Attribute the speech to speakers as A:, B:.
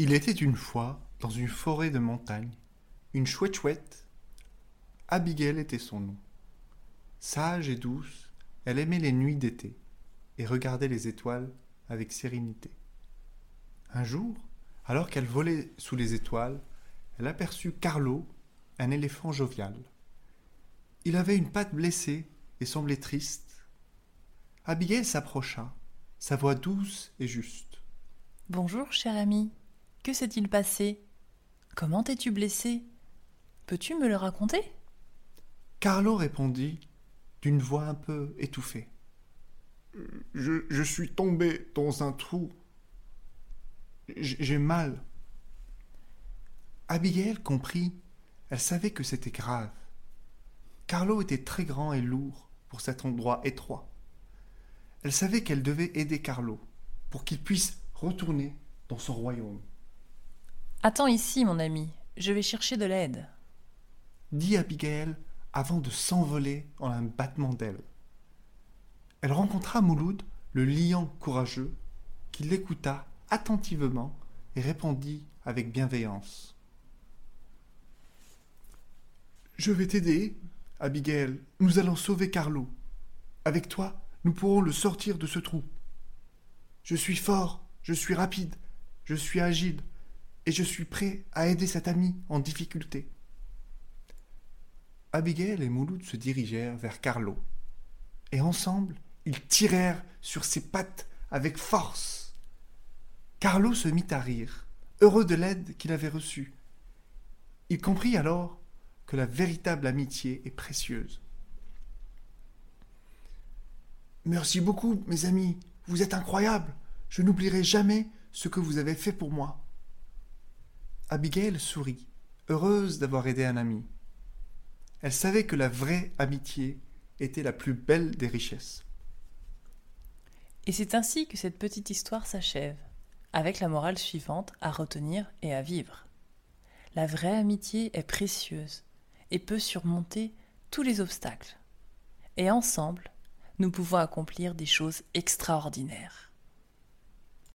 A: Il était une fois, dans une forêt de montagne, une chouette chouette. Abigail était son nom. Sage et douce, elle aimait les nuits d'été et regardait les étoiles avec sérénité. Un jour, alors qu'elle volait sous les étoiles, elle aperçut Carlo, un éléphant jovial. Il avait une patte blessée et semblait triste. Abigail s'approcha, sa voix douce et juste.
B: Bonjour, cher ami. Que s'est-il passé? Comment t'es-tu blessé? Peux-tu me le raconter?
A: Carlo répondit d'une voix un peu étouffée. Je, je suis tombé dans un trou. J'ai mal. Abigail comprit. Elle savait que c'était grave. Carlo était très grand et lourd pour cet endroit étroit. Elle savait qu'elle devait aider Carlo pour qu'il puisse retourner dans son royaume.
B: Attends ici, mon ami, je vais chercher de l'aide.
A: Dit Abigail avant de s'envoler en un battement d'ailes. Elle rencontra Mouloud, le lion courageux, qui l'écouta attentivement et répondit avec bienveillance. Je vais t'aider, Abigail. Nous allons sauver Carlo. Avec toi, nous pourrons le sortir de ce trou. Je suis fort, je suis rapide, je suis agile, et je suis prêt à aider cet ami en difficulté. Abigail et Mouloud se dirigèrent vers Carlo, et ensemble, ils tirèrent sur ses pattes avec force. Carlo se mit à rire, heureux de l'aide qu'il avait reçue. Il comprit alors que la véritable amitié est précieuse. Merci beaucoup, mes amis, vous êtes incroyables. Je n'oublierai jamais ce que vous avez fait pour moi. Abigail sourit, heureuse d'avoir aidé un ami. Elle savait que la vraie amitié était la plus belle des richesses.
B: Et c'est ainsi que cette petite histoire s'achève, avec la morale suivante à retenir et à vivre. La vraie amitié est précieuse et peut surmonter tous les obstacles. Et ensemble, nous pouvons accomplir des choses extraordinaires.